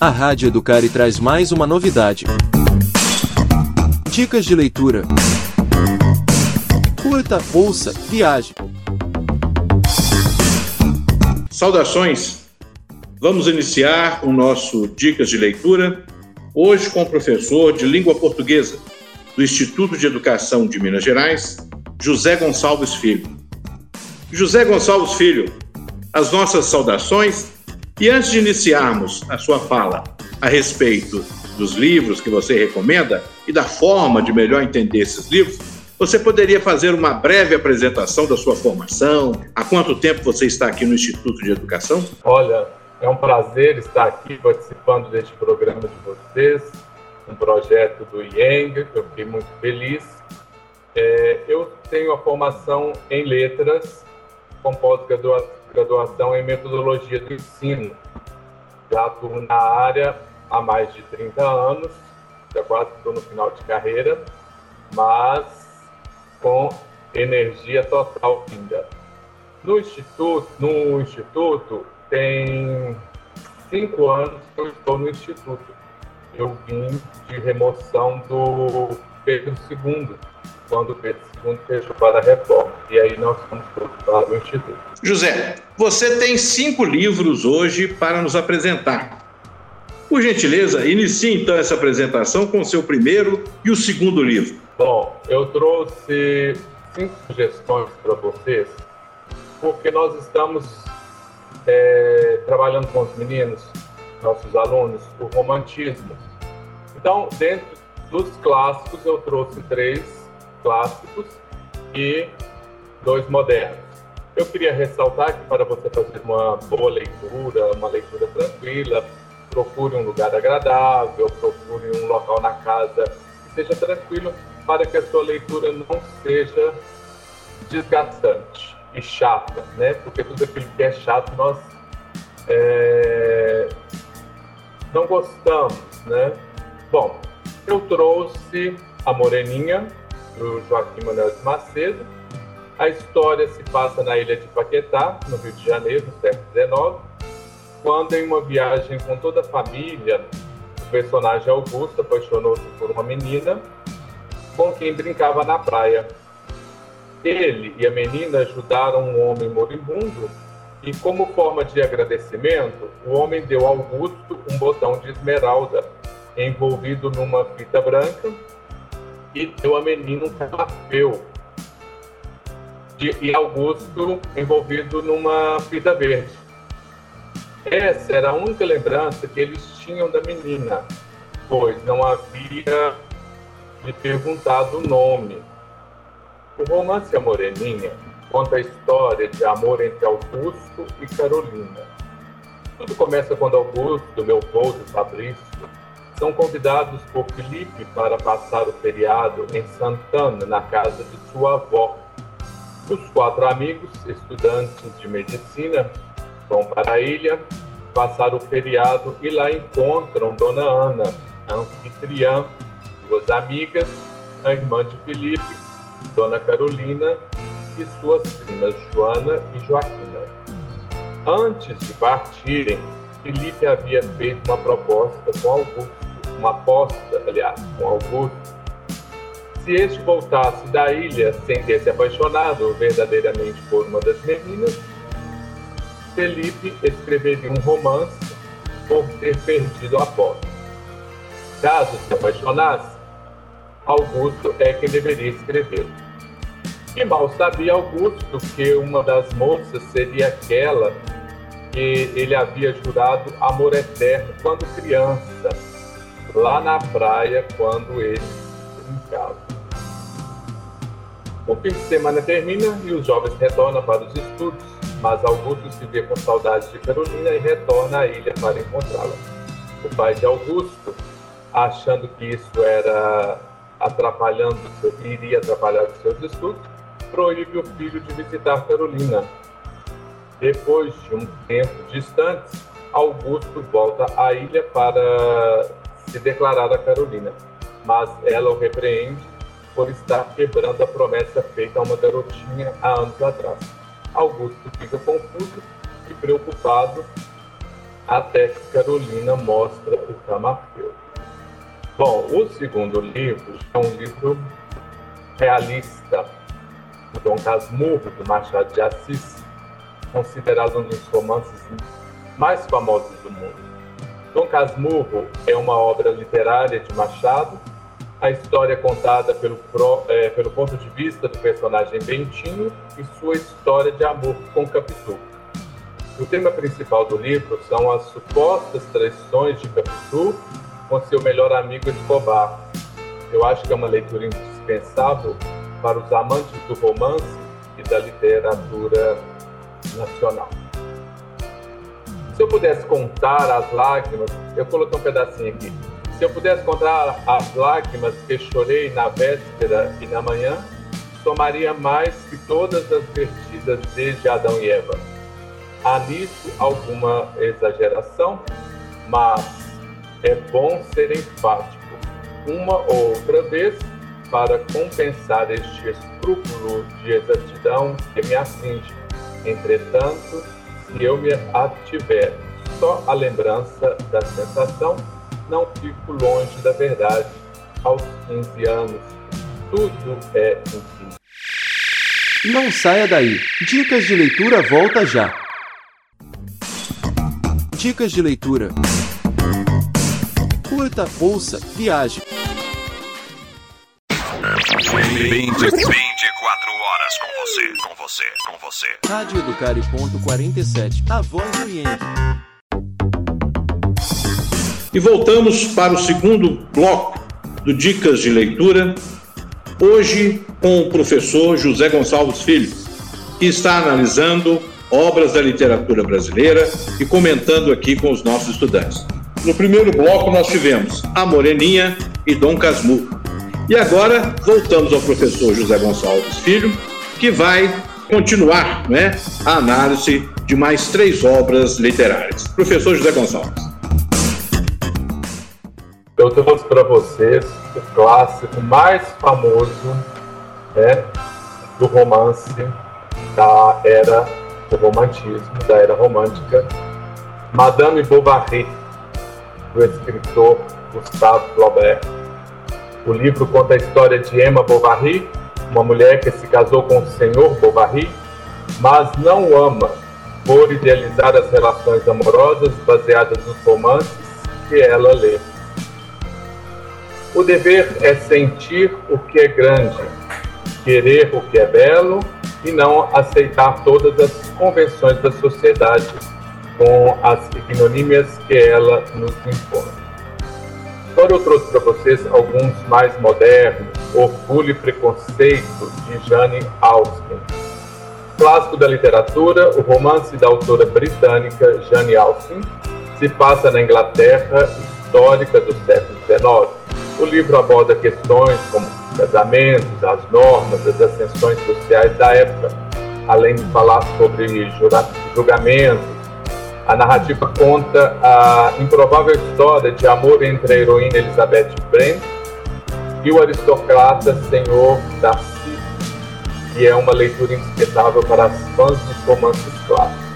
A Rádio Educare traz mais uma novidade. Dicas de leitura. Curta, ouça, viaje. Saudações! Vamos iniciar o nosso Dicas de Leitura, hoje com o professor de língua portuguesa do Instituto de Educação de Minas Gerais, José Gonçalves Filho. José Gonçalves Filho, as nossas saudações e antes de iniciarmos a sua fala a respeito dos livros que você recomenda e da forma de melhor entender esses livros, você poderia fazer uma breve apresentação da sua formação? Há quanto tempo você está aqui no Instituto de Educação? Olha, é um prazer estar aqui participando deste programa de vocês, um projeto do IENG, eu fiquei muito feliz. É, eu tenho a formação em letras, com pós-graduação graduação em metodologia do ensino. Já atuo na área há mais de 30 anos, já quase estou no final de carreira, mas com energia total ainda. No instituto, no instituto tem cinco anos que eu estou no instituto. Eu vim de remoção do Pedro II, quando Pedro Fechou para a reforma. E aí nós fomos para o instituto. José, você tem cinco livros hoje para nos apresentar. Por gentileza, inicie então essa apresentação com o seu primeiro e o segundo livro. Bom, eu trouxe cinco sugestões para vocês, porque nós estamos é, trabalhando com os meninos, nossos alunos, o romantismo. Então, dentro dos clássicos, eu trouxe três clássicos e dois modernos. Eu queria ressaltar que para você fazer uma boa leitura, uma leitura tranquila, procure um lugar agradável, procure um local na casa que seja tranquilo para que a sua leitura não seja desgastante e chata, né? Porque tudo aquilo que é chato nós é... não gostamos, né? Bom, eu trouxe a Moreninha do Joaquim Manuel de Macedo a história se passa na ilha de Paquetá, no Rio de Janeiro, no século XIX, quando em uma viagem com toda a família, o personagem Augusto apaixonou-se por uma menina com quem brincava na praia. Ele e a menina ajudaram um homem moribundo e, como forma de agradecimento, o homem deu a Augusto um botão de esmeralda envolvido numa fita branca e deu à menina um papel e Augusto envolvido numa fita verde. Essa era a única lembrança que eles tinham da menina, pois não havia lhe perguntado o nome. O romance A Moreninha conta a história de amor entre Augusto e Carolina. Tudo começa quando Augusto, meu e Fabrício, são convidados por Felipe para passar o feriado em Santana, na casa de sua avó, os quatro amigos, estudantes de medicina, vão para a ilha, passar o feriado e lá encontram Dona Ana, a anfitriã, duas amigas, a irmã de Felipe, Dona Carolina e suas primas Joana e Joaquina. Antes de partirem, Felipe havia feito uma proposta com Augusto, uma aposta, aliás, com Augusto, se este voltasse da ilha sem ter se apaixonado verdadeiramente por uma das meninas, Felipe escreveria um romance por ter perdido a aposta. Caso se apaixonasse, Augusto é quem deveria escrever. E mal sabia Augusto que uma das moças seria aquela que ele havia jurado amor eterno quando criança, lá na praia, quando ele brincava. O fim de semana termina e os jovens retornam para os estudos, mas Augusto se vê com saudades de Carolina e retorna à ilha para encontrá-la. O pai de Augusto, achando que isso era atrapalhando, iria atrapalhar os seus estudos, proíbe o filho de visitar Carolina. Depois de um tempo distante, Augusto volta à ilha para se declarar a Carolina, mas ela o repreende por estar quebrando a promessa feita a uma garotinha há anos atrás. Augusto fica confuso e preocupado até que Carolina mostra o Camafeu. Bom, o segundo livro é um livro realista, do Dom Casmurro, do Machado de Assis, considerado um dos romances mais famosos do mundo. Dom Casmurro é uma obra literária de Machado. A história é contada pelo, é, pelo ponto de vista do personagem Bentinho e sua história de amor com Capitu. O tema principal do livro são as supostas traições de Capitu com seu melhor amigo Escobar. Eu acho que é uma leitura indispensável para os amantes do romance e da literatura nacional. Se eu pudesse contar as lágrimas, eu coloquei um pedacinho aqui. Se eu pudesse contar as lágrimas que chorei na véspera e na manhã, somaria mais que todas as vertidas desde Adão e Eva. Há nisso alguma exageração, mas é bom ser enfático uma ou outra vez para compensar este escrúpulo de exatidão que me atinge. Entretanto, se eu me ativer só a lembrança da sensação, não fico longe da verdade. Aos 15 anos, tudo é enfim. Não saia daí. Dicas de leitura volta já. Dicas de leitura. Curta, ouça, viaje. 24 horas com você, com você, com você. Rádio Educare.47, a voz do Yankee. E voltamos para o segundo bloco do Dicas de Leitura, hoje com o professor José Gonçalves Filho, que está analisando obras da literatura brasileira e comentando aqui com os nossos estudantes. No primeiro bloco nós tivemos A Moreninha e Dom Casmurro. E agora voltamos ao professor José Gonçalves Filho, que vai continuar né, a análise de mais três obras literárias. Professor José Gonçalves. Eu trouxe para vocês o clássico mais famoso né, do romance da era do romantismo, da era romântica, Madame Bovary, do escritor Gustave Flaubert. O livro conta a história de Emma Bovary, uma mulher que se casou com o senhor Bovary, mas não o ama por idealizar as relações amorosas baseadas nos romances que ela lê. O dever é sentir o que é grande, querer o que é belo e não aceitar todas as convenções da sociedade com as ignomínias que ela nos impõe. Agora eu trouxe para vocês alguns mais modernos, Orgulho e Preconceito, de Jane Austen. Clássico da literatura, o romance da autora britânica Jane Austen se passa na Inglaterra histórica do século XIX. O livro aborda questões como casamentos, as normas, as ascensões sociais da época, além de falar sobre julgamentos, a narrativa conta a improvável história de amor entre a heroína Elizabeth Brent e o aristocrata Senhor Darcy, que é uma leitura indispensável para as fãs dos romances clássicos.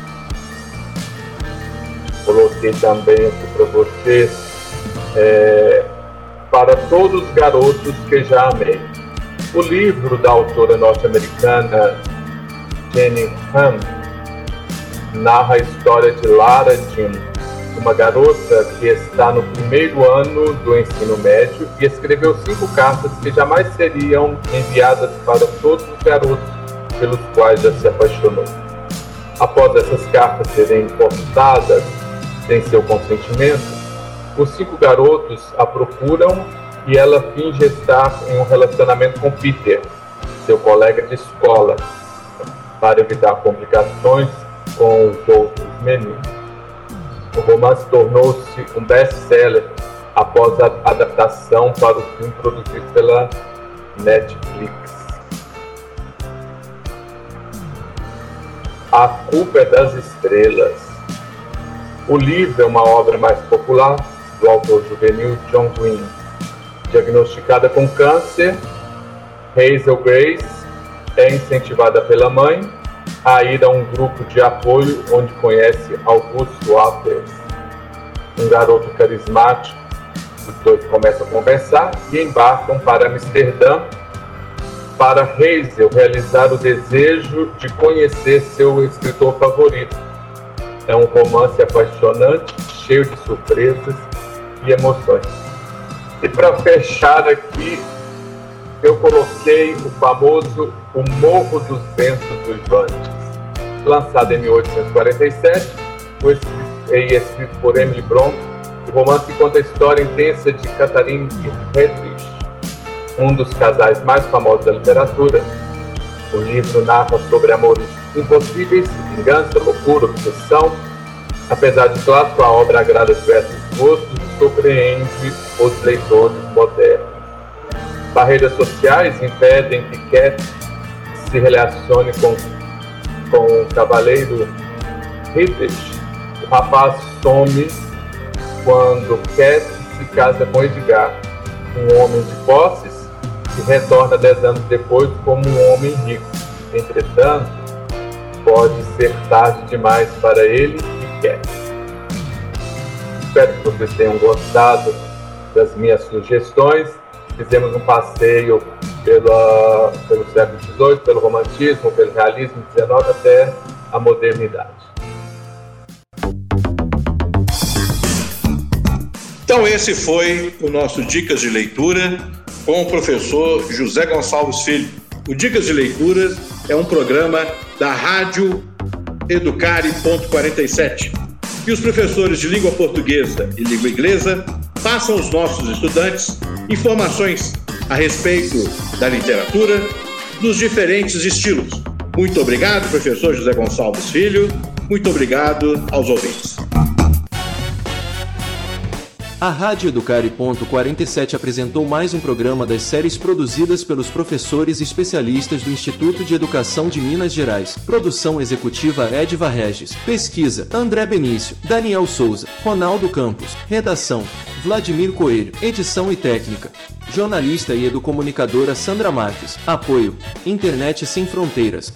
Coloquei também aqui para vocês é, para todos os garotos que já amei. O livro da autora norte-americana Jenny Han narra a história de Lara Jean, uma garota que está no primeiro ano do ensino médio e escreveu cinco cartas que jamais seriam enviadas para todos os garotos pelos quais já se apaixonou. Após essas cartas serem postadas sem seu consentimento, os cinco garotos a procuram e ela finge estar em um relacionamento com Peter, seu colega de escola, para evitar complicações com os outros meninos. O romance tornou-se um best-seller após a adaptação para o filme produzido pela Netflix. A Culpa é das Estrelas. O livro é uma obra mais popular do autor juvenil John Green. Diagnosticada com câncer, Hazel Grace é incentivada pela mãe a ir a um grupo de apoio onde conhece Augusto Apples, um garoto carismático. Os dois começam a conversar e embarcam para Amsterdã para Hazel realizar o desejo de conhecer seu escritor favorito. É um romance apaixonante, cheio de surpresas e emoções. E para fechar aqui, eu coloquei o famoso O Morro dos Ventos Uivantes, lançado em 1847, e escrito por Emily Bronte. O romance conta a história intensa de Catherine Hedwig, um dos casais mais famosos da literatura. O livro narra sobre amores impossíveis, vingança, loucura, obsessão. Apesar de clássico, a obra agrada diversos gostos e surpreende os leitores modernos. Barreiras sociais impedem que Cat se relacione com, com o cavaleiro Hitesh. O rapaz some quando Cat se casa com Edgar, um homem de posses e retorna dez anos depois como um homem rico. Entretanto, pode ser tarde demais para ele e quer. Espero que vocês tenham gostado das minhas sugestões. Fizemos um passeio pela, pelo século XVIII, pelo romantismo, pelo realismo XIX até a modernidade. Então, esse foi o nosso Dicas de Leitura com o professor José Gonçalves Filho. O Dicas de Leitura é um programa da Rádio Educare.47. E os professores de língua portuguesa e língua inglesa passam aos nossos estudantes informações a respeito da literatura, dos diferentes estilos. Muito obrigado, professor José Gonçalves Filho. Muito obrigado aos ouvintes. A Rádio Educare.47 apresentou mais um programa das séries produzidas pelos professores e especialistas do Instituto de Educação de Minas Gerais. Produção executiva Edva Regis. Pesquisa André Benício, Daniel Souza, Ronaldo Campos. Redação Vladimir Coelho. Edição e técnica. Jornalista e educomunicadora Sandra Marques. Apoio Internet Sem Fronteiras.